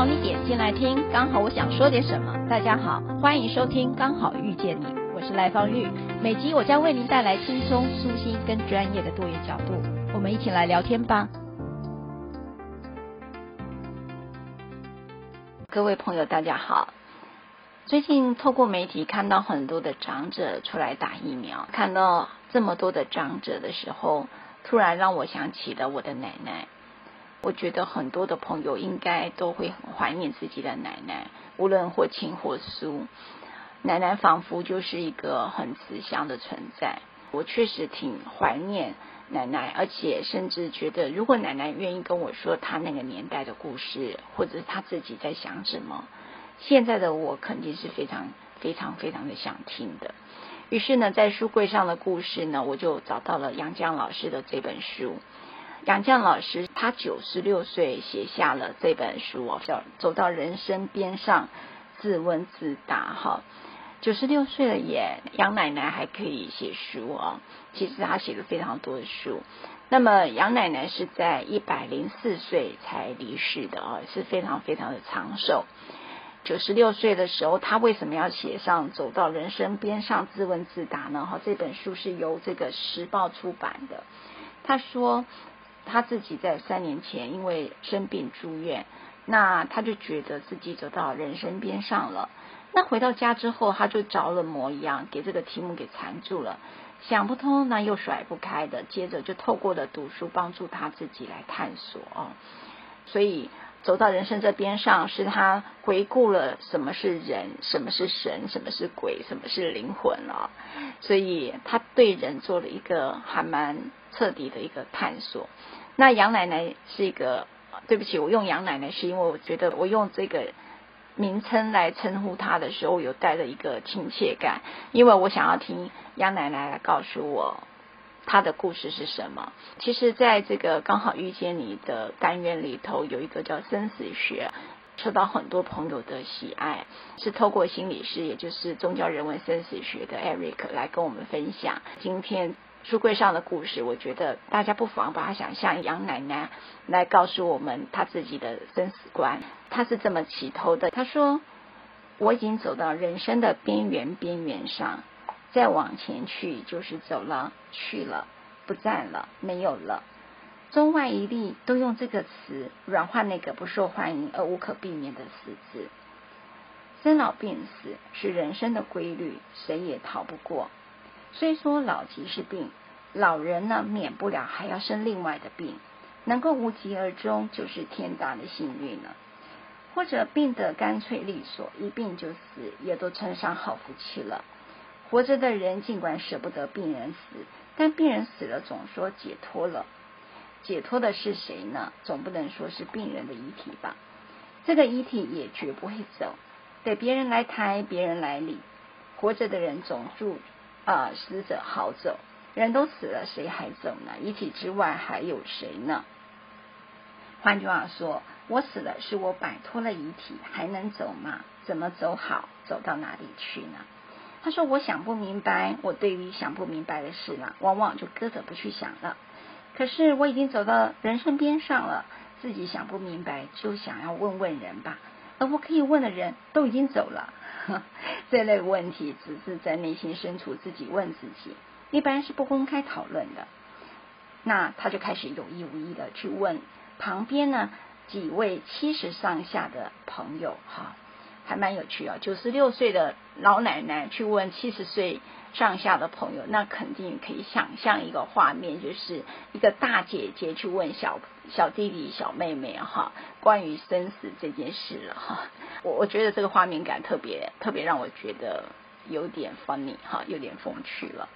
好你点进来听，刚好我想说点什么。大家好，欢迎收听《刚好遇见你》，我是赖芳玉。每集我将为您带来轻松、舒心跟专业的多元角度，我们一起来聊天吧。各位朋友，大家好。最近透过媒体看到很多的长者出来打疫苗，看到这么多的长者的时候，突然让我想起了我的奶奶。我觉得很多的朋友应该都会很怀念自己的奶奶，无论或亲或疏，奶奶仿佛就是一个很慈祥的存在。我确实挺怀念奶奶，而且甚至觉得，如果奶奶愿意跟我说她那个年代的故事，或者是她自己在想什么。现在的我肯定是非常非常非常的想听的，于是呢，在书柜上的故事呢，我就找到了杨绛老师的这本书。杨绛老师他九十六岁写下了这本书哦，叫《走到人生边上，自问自答》哈。九十六岁了耶，杨奶奶还可以写书哦。其实她写了非常多的书。那么杨奶奶是在一百零四岁才离世的哦，是非常非常的长寿。九十六岁的时候，他为什么要写上走到人生边上自问自答呢？哈，这本书是由这个时报出版的。他说他自己在三年前因为生病住院，那他就觉得自己走到人生边上了。那回到家之后，他就着了魔一样，给这个题目给缠住了，想不通，那又甩不开的。接着就透过了读书，帮助他自己来探索哦。所以。走到人生这边上，是他回顾了什么是人，什么是神，什么是鬼，什么是灵魂了。所以他对人做了一个还蛮彻底的一个探索。那杨奶奶是一个，对不起，我用杨奶奶是因为我觉得我用这个名称来称呼她的时候，有带着一个亲切感，因为我想要听杨奶奶来告诉我。她的故事是什么？其实，在这个刚好遇见你的单元里头，有一个叫生死学，受到很多朋友的喜爱，是透过心理师，也就是宗教人文生死学的 Eric 来跟我们分享今天书柜上的故事。我觉得大家不妨把它想象杨奶奶来告诉我们她自己的生死观。她是这么起头的，她说：“我已经走到人生的边缘边缘上。”再往前去，就是走了，去了，不在了，没有了。中外一例都用这个词软化那个不受欢迎而无可避免的死字。生老病死是人生的规律，谁也逃不过。虽说老疾是病，老人呢免不了还要生另外的病，能够无疾而终，就是天大的幸运了。或者病得干脆利索，一病就死，也都称上好福气了。活着的人尽管舍不得病人死，但病人死了总说解脱了。解脱的是谁呢？总不能说是病人的遗体吧？这个遗体也绝不会走，得别人来抬，别人来理。活着的人总住啊、死者好走，人都死了，谁还走呢？遗体之外还有谁呢？换句话说，我死了，是我摆脱了遗体，还能走吗？怎么走好？走到哪里去呢？他说：“我想不明白，我对于想不明白的事呢，往往就搁着不去想了。可是我已经走到人生边上了，自己想不明白，就想要问问人吧。而我可以问的人都已经走了，这类问题只是在内心深处自己问自己，一般是不公开讨论的。那他就开始有意无意的去问旁边呢几位七十上下的朋友，哈。”还蛮有趣哦，九十六岁的老奶奶去问七十岁上下的朋友，那肯定可以想象一个画面，就是一个大姐姐去问小小弟弟、小妹妹哈，关于生死这件事了哈。我我觉得这个画面感特别特别让我觉得有点 funny 哈，有点风趣了。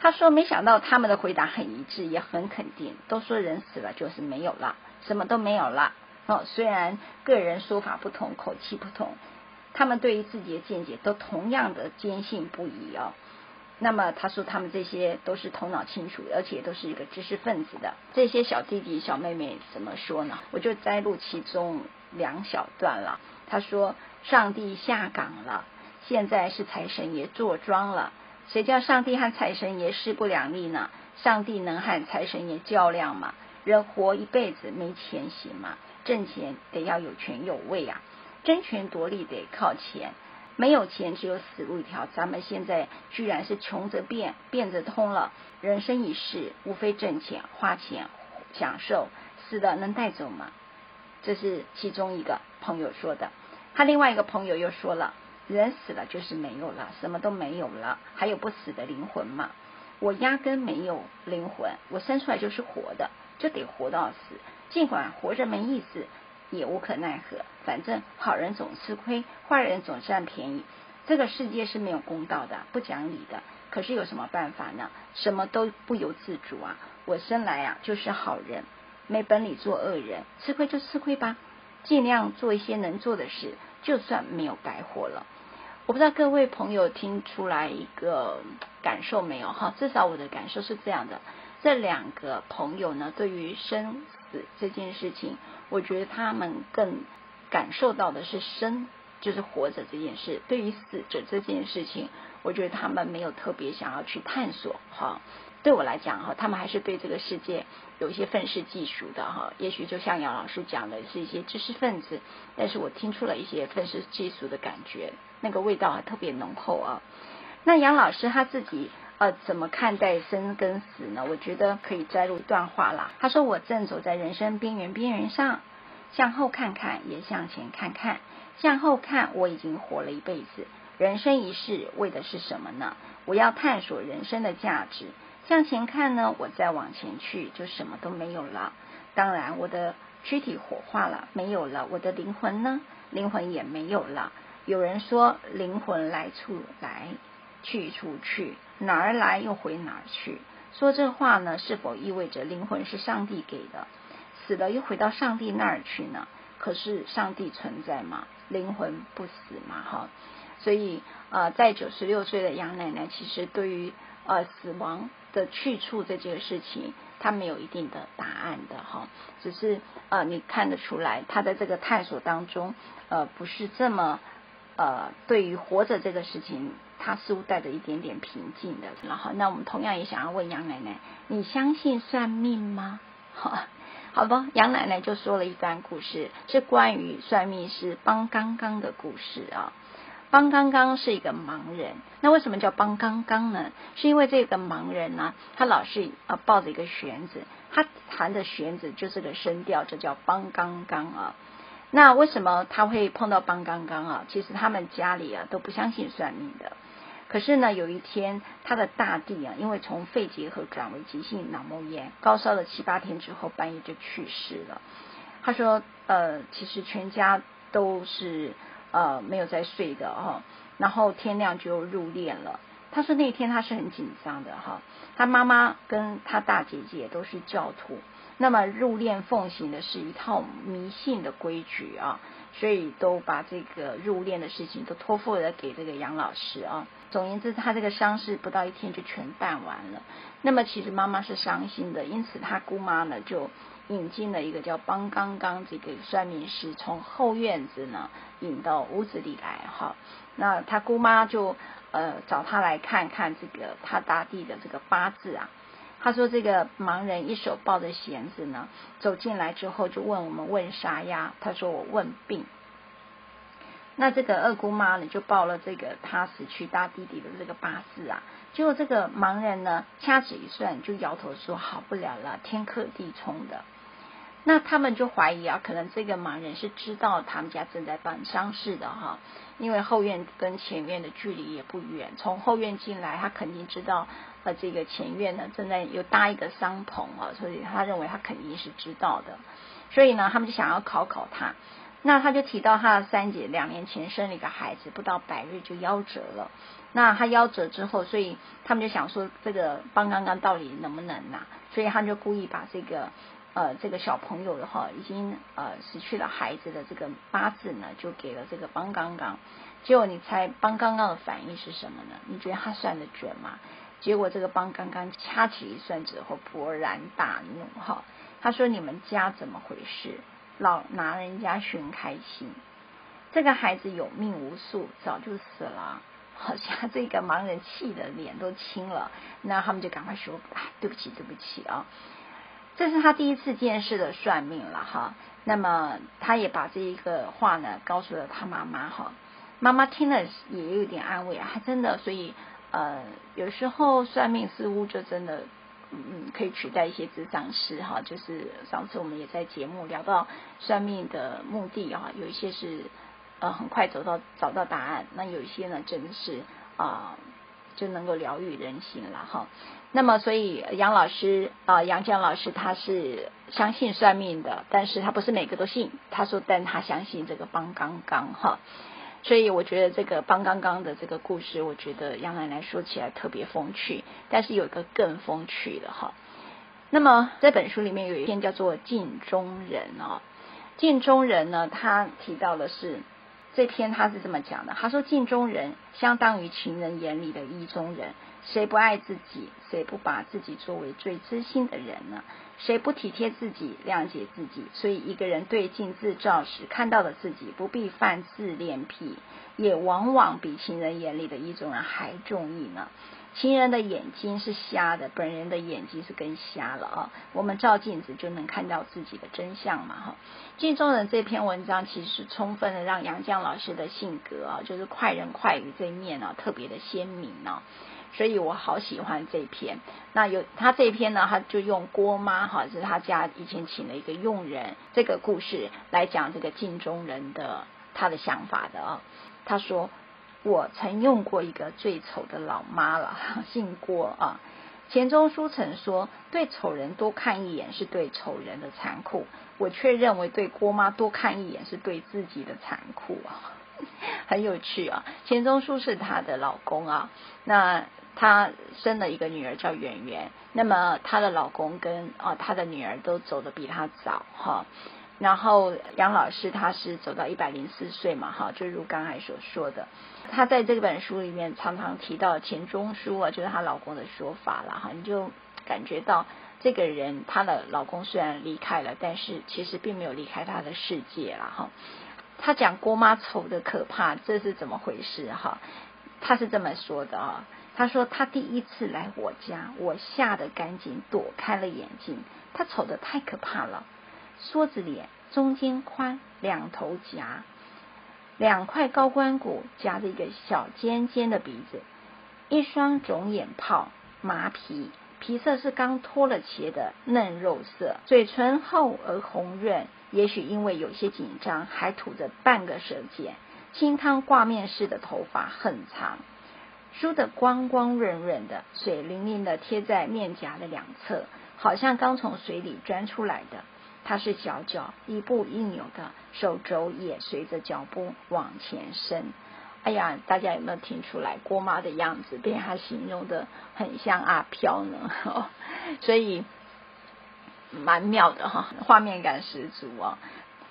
他说没想到他们的回答很一致，也很肯定，都说人死了就是没有了，什么都没有了。哦，虽然个人说法不同，口气不同，他们对于自己的见解都同样的坚信不疑哦。那么他说他们这些都是头脑清楚，而且都是一个知识分子的这些小弟弟小妹妹怎么说呢？我就摘录其中两小段了。他说：“上帝下岗了，现在是财神爷坐庄了。谁叫上帝和财神爷势不两立呢？上帝能和财神爷较量吗？人活一辈子没钱行吗？挣钱得要有权有位啊，争权夺利得靠钱。”没有钱，只有死路一条。咱们现在居然是穷则变，变则通了。人生一世，无非挣钱、花钱、享受，死了能带走吗？这是其中一个朋友说的。他另外一个朋友又说了：人死了就是没有了，什么都没有了，还有不死的灵魂吗？我压根没有灵魂，我生出来就是活的，就得活到死。尽管活着没意思。也无可奈何，反正好人总吃亏，坏人总占便宜。这个世界是没有公道的，不讲理的。可是有什么办法呢？什么都不由自主啊！我生来啊就是好人，没本领做恶人，吃亏就吃亏吧，尽量做一些能做的事，就算没有白活了。我不知道各位朋友听出来一个感受没有哈？至少我的感受是这样的。这两个朋友呢，对于生死这件事情，我觉得他们更感受到的是生，就是活着这件事。对于死者这件事情，我觉得他们没有特别想要去探索。哈，对我来讲，哈，他们还是对这个世界有一些愤世嫉俗的。哈，也许就像杨老师讲的，是一些知识分子，但是我听出了一些愤世嫉俗的感觉，那个味道还特别浓厚啊。那杨老师他自己。呃，怎么看待生跟死呢？我觉得可以摘录一段话啦。他说：“我正走在人生边缘边缘上，向后看看，也向前看看。向后看，我已经活了一辈子，人生一世为的是什么呢？我要探索人生的价值。向前看呢，我再往前去，就什么都没有了。当然，我的躯体火化了，没有了。我的灵魂呢？灵魂也没有了。有人说，灵魂来处来，去处去。”哪儿来又回哪儿去？说这话呢，是否意味着灵魂是上帝给的？死了又回到上帝那儿去呢？可是上帝存在吗？灵魂不死嘛，哈。所以呃，在九十六岁的杨奶奶，其实对于呃死亡的去处这件事情，她没有一定的答案的哈。只是呃，你看得出来，她在这个探索当中，呃，不是这么呃，对于活着这个事情。他似乎带着一点点平静的，然后那我们同样也想要问杨奶奶，你相信算命吗？好，好吧，杨奶奶就说了一段故事，是关于算命师帮刚刚的故事啊。帮刚刚是一个盲人，那为什么叫帮刚刚呢？是因为这个盲人呢，他老是啊抱着一个弦子，他弹的弦子就是个声调，这叫帮刚刚啊。那为什么他会碰到帮刚刚啊？其实他们家里啊都不相信算命的。可是呢，有一天，他的大弟啊，因为从肺结核转为急性脑膜炎，高烧了七八天之后，半夜就去世了。他说，呃，其实全家都是呃没有在睡的哈，然后天亮就入殓了。他说那天他是很紧张的哈，他妈妈跟他大姐姐都是教徒，那么入殓奉行的是一套迷信的规矩啊。所以都把这个入殓的事情都托付了给这个杨老师啊。总言之，他这个丧事不到一天就全办完了。那么其实妈妈是伤心的，因此他姑妈呢就引进了一个叫帮刚刚这个算命师，从后院子呢引到屋子里来哈。那他姑妈就呃找他来看看这个他大弟的这个八字啊。他说：“这个盲人一手抱着弦子呢，走进来之后就问我们问啥呀？他说我问病。那这个二姑妈呢就报了这个他死去大弟弟的这个八字啊。结果这个盲人呢掐指一算就摇头说好不了了，天克地冲的。那他们就怀疑啊，可能这个盲人是知道他们家正在办丧事的哈，因为后院跟前院的距离也不远，从后院进来他肯定知道。”呃，这个前院呢，正在又搭一个商棚啊，所以他认为他肯定是知道的，所以呢，他们就想要考考他。那他就提到他的三姐两年前生了一个孩子，不到百日就夭折了。那他夭折之后，所以他们就想说，这个帮刚刚到底能不能拿？所以他们就故意把这个呃这个小朋友的话，已经呃失去了孩子的这个八字呢，就给了这个帮刚刚。结果你猜帮刚刚的反应是什么呢？你觉得他算得准吗？结果这个帮刚刚掐指一算之后，勃然大怒哈！他说：“你们家怎么回事？老拿人家寻开心，这个孩子有命无数，早就死了。”好像这个盲人气的脸都青了。那他们就赶快说：“啊，对不起，对不起啊！”这是他第一次见识的算命了哈。那么他也把这一个话呢告诉了他妈妈哈。妈妈听了也有点安慰啊，还真的，所以呃，有时候算命似乎就真的，嗯，可以取代一些智商师哈。就是上次我们也在节目聊到算命的目的哈，有一些是呃很快走到找到答案，那有一些呢真的是啊、就能够疗愈人心了哈。那么所以杨老师啊、杨绛老师他是相信算命的，但是他不是每个都信。他说，但他相信这个帮刚刚哈。所以我觉得这个帮刚刚的这个故事，我觉得杨奶奶说起来特别风趣，但是有一个更风趣的哈。那么这本书里面有一篇叫做《镜中人》哦，《镜中人》呢，他提到的是这篇他是这么讲的，他说镜中人相当于情人眼里的意中人。谁不爱自己？谁不把自己作为最知心的人呢？谁不体贴自己、谅解自己？所以，一个人对镜自照时看到的自己，不必犯自恋癖，也往往比情人眼里的意中人还中意呢。情人的眼睛是瞎的，本人的眼睛是更瞎了啊！我们照镜子就能看到自己的真相嘛！哈，镜中人这篇文章其实充分的让杨绛老师的性格啊，就是快人快语这一面啊，特别的鲜明呢。所以我好喜欢这篇。那有他这篇呢，他就用郭妈哈，是他家以前请了一个佣人，这个故事来讲这个镜中人的他的想法的啊。他说：“我曾用过一个最丑的老妈了，姓郭啊。钱钟书曾说，对丑人多看一眼是对丑人的残酷，我却认为对郭妈多看一眼是对自己的残酷啊，很有趣啊。钱钟书是他的老公啊，那。”她生了一个女儿叫圆圆，那么她的老公跟啊她的女儿都走得比她早哈，然后杨老师他是走到一百零四岁嘛哈，就如刚才所说的，她在这本书里面常常提到钱钟书啊，就是她老公的说法了哈，你就感觉到这个人她的老公虽然离开了，但是其实并没有离开她的世界了哈。她讲郭妈丑的可怕，这是怎么回事哈？她是这么说的啊。他说他第一次来我家，我吓得赶紧躲开了眼睛。他丑得太可怕了，梭子脸，中间宽，两头夹，两块高关骨夹着一个小尖尖的鼻子，一双肿眼泡，麻皮，皮色是刚脱了茄的嫩肉色，嘴唇厚而红润，也许因为有些紧张，还吐着半个舌尖，清汤挂面似的头发很长。梳得光光润润的，水灵灵的贴在面颊的两侧，好像刚从水里钻出来的。他是小脚一步一扭的，手肘也随着脚步往前伸。哎呀，大家有没有听出来郭妈的样子被他形容的很像阿飘呢？所以蛮妙的哈，画面感十足啊。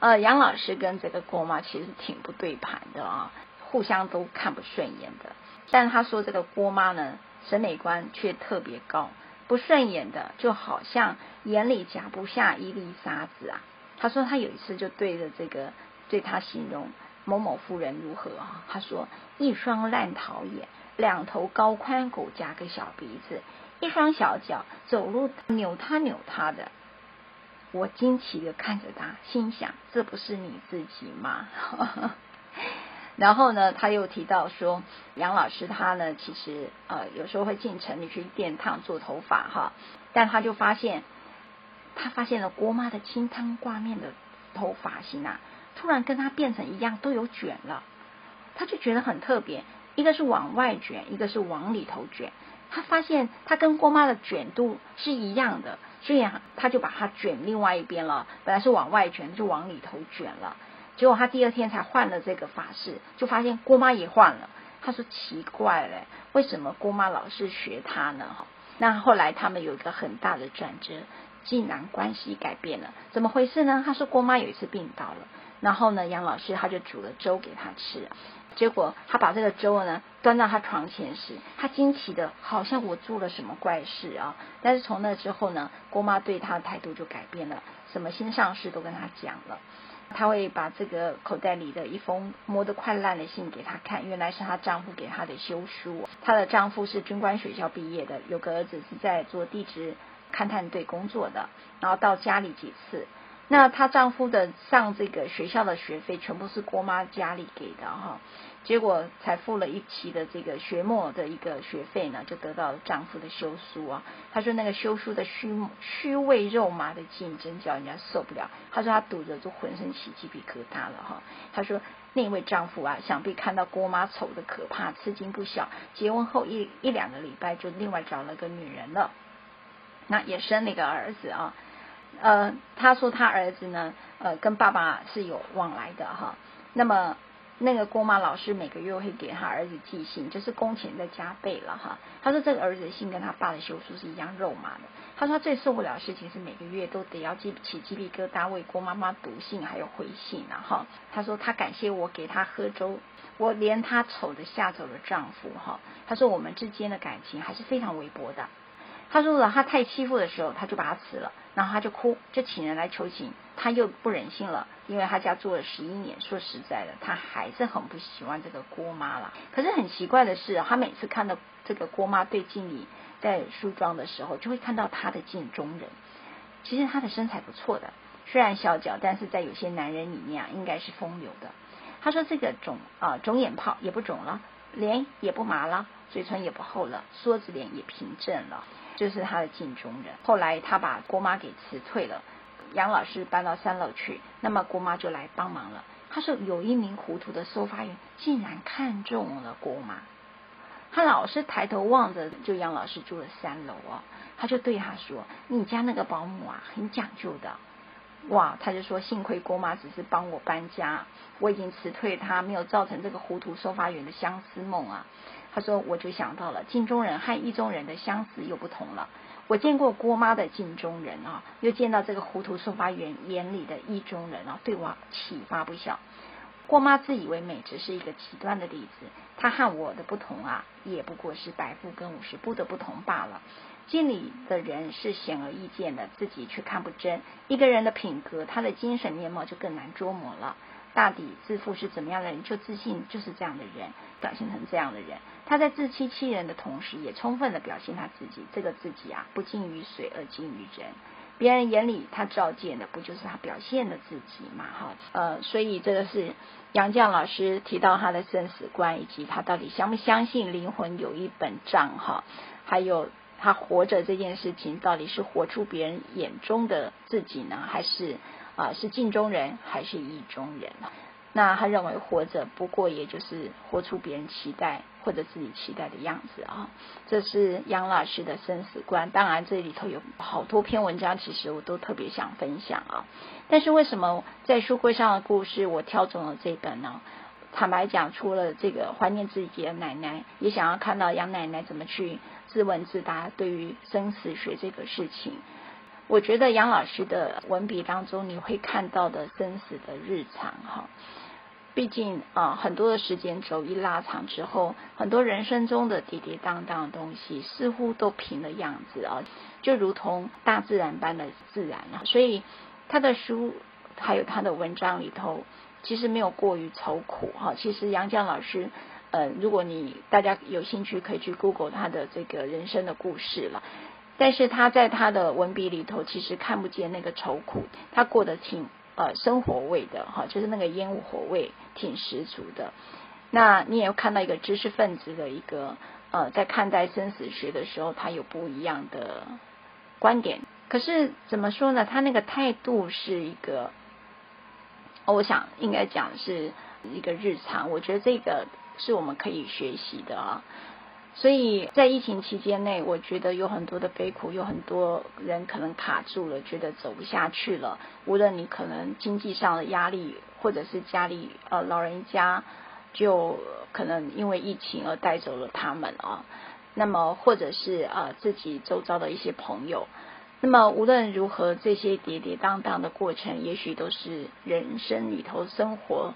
呃，杨老师跟这个郭妈其实挺不对盘的啊，互相都看不顺眼的。但他说这个郭妈呢，审美观却特别高，不顺眼的就好像眼里夹不下一粒沙子啊。他说他有一次就对着这个对他形容某某夫人如何啊？他说一双烂桃眼，两头高宽骨夹个小鼻子，一双小脚走路扭他扭他的。我惊奇的看着他，心想这不是你自己吗？然后呢，他又提到说，杨老师他呢，其实呃有时候会进城里去电烫做头发哈，但他就发现，他发现了郭妈的清汤挂面的头发型啊，突然跟他变成一样，都有卷了，他就觉得很特别，一个是往外卷，一个是往里头卷，他发现他跟郭妈的卷度是一样的，所以他就把它卷另外一边了，本来是往外卷，就往里头卷了。结果他第二天才换了这个法式，就发现郭妈也换了，他说奇怪嘞，为什么郭妈老是学他呢？那后来他们有一个很大的转折，竟然关系改变了，怎么回事呢？他说郭妈有一次病倒了，然后呢，杨老师他就煮了粥给他吃，结果他把这个粥呢端到他床前时，他惊奇的好像我做了什么怪事啊！但是从那之后呢，郭妈对他的态度就改变了，什么心上事都跟他讲了。她会把这个口袋里的一封摸得快烂的信给她看，原来是她丈夫给她的休书。她的丈夫是军官学校毕业的，有个儿子是在做地质勘探队工作的，然后到家里几次。那她丈夫的上这个学校的学费全部是郭妈家里给的哈。结果才付了一期的这个学末的一个学费呢，就得到了丈夫的休书啊。她说那个休书的虚虚伪肉麻的竞争叫人家受不了。她说她读着就浑身起鸡皮疙瘩了哈。她说那位丈夫啊，想必看到郭妈丑的可怕，吃惊不小。结婚后一一两个礼拜就另外找了个女人了，那也生了一个儿子啊。呃，她说她儿子呢，呃，跟爸爸是有往来的哈。那么。那个郭妈老师每个月会给他儿子寄信，就是工钱再加倍了哈。他说这个儿子的信跟他爸的休书是一样肉麻的。他说他最受不了的事情是每个月都得要记起鸡皮疙瘩为郭妈妈读信还有回信然后。他说他感谢我给他喝粥，我连他丑的吓走了丈夫哈。他说我们之间的感情还是非常微薄的。他说了他太欺负的时候，他就把他辞了，然后他就哭，就请人来求情。他又不忍心了，因为他家做了十一年，说实在的，他还是很不喜欢这个郭妈了。可是很奇怪的是，他每次看到这个郭妈对镜里在梳妆的时候，就会看到他的镜中人。其实他的身材不错的，虽然小脚，但是在有些男人里面啊，应该是风流的。他说这个肿啊肿眼泡也不肿了，脸也不麻了，嘴唇也不厚了，梭子脸也平正了，就是他的镜中人。后来他把郭妈给辞退了。杨老师搬到三楼去，那么郭妈就来帮忙了。他说有一名糊涂的收发员竟然看中了郭妈，他老是抬头望着，就杨老师住了三楼哦，他就对他说：“你家那个保姆啊，很讲究的。”哇，他就说：“幸亏郭妈只是帮我搬家，我已经辞退他，没有造成这个糊涂收发员的相思梦啊。”他说：“我就想到了镜中人和意中人的相似又不同了。”我见过郭妈的镜中人啊，又见到这个糊涂送发员眼里的意中人啊，对我启发不小。郭妈自以为美，只是一个极端的例子。她和我的不同啊，也不过是百步跟五十步的不同罢了。镜里的人是显而易见的，自己却看不真。一个人的品格，他的精神面貌就更难捉摸了。大抵自负是怎么样的人，就自信就是这样的人，表现成这样的人。他在自欺欺人的同时，也充分的表现他自己。这个自己啊，不近于水而近于人。别人眼里他照见的，不就是他表现的自己吗？哈，呃，所以这个是杨绛老师提到他的生死观，以及他到底相不相信灵魂有一本账哈，还有他活着这件事情，到底是活出别人眼中的自己呢，还是啊、是镜中人，还是意中人？那他认为活着不过也就是活出别人期待或者自己期待的样子啊，这是杨老师的生死观。当然这里头有好多篇文章，其实我都特别想分享啊。但是为什么在书柜上的故事我挑中了这本呢？坦白讲，除了这个怀念自己的奶奶，也想要看到杨奶奶怎么去自问自答，对于生死学这个事情。我觉得杨老师的文笔当中，你会看到的生死的日常哈。毕竟啊，很多的时间轴一拉长之后，很多人生中的跌跌宕宕的东西，似乎都平了样子啊，就如同大自然般的自然了。所以他的书还有他的文章里头，其实没有过于愁苦哈。其实杨绛老师，呃，如果你大家有兴趣，可以去 Google 他的这个人生的故事了。但是他在他的文笔里头，其实看不见那个愁苦，他过得挺。呃，生活味的哈，就是那个烟火味挺十足的。那你也看到一个知识分子的一个呃，在看待生死学的时候，他有不一样的观点。可是怎么说呢？他那个态度是一个，我想应该讲是一个日常。我觉得这个是我们可以学习的啊。所以在疫情期间内，我觉得有很多的悲苦，有很多人可能卡住了，觉得走不下去了。无论你可能经济上的压力，或者是家里呃老人家就可能因为疫情而带走了他们啊。那么或者是呃自己周遭的一些朋友。那么无论如何，这些跌跌宕宕的过程，也许都是人生里头生活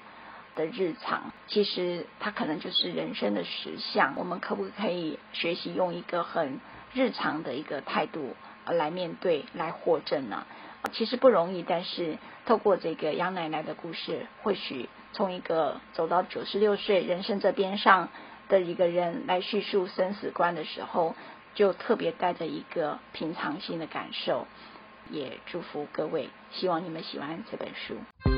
的日常。其实它可能就是人生的实相。我们可不可以学习用一个很日常的一个态度来面对、来获证呢？其实不容易，但是透过这个杨奶奶的故事，或许从一个走到九十六岁人生这边上的一个人来叙述生死观的时候。就特别带着一个平常心的感受，也祝福各位，希望你们喜欢这本书。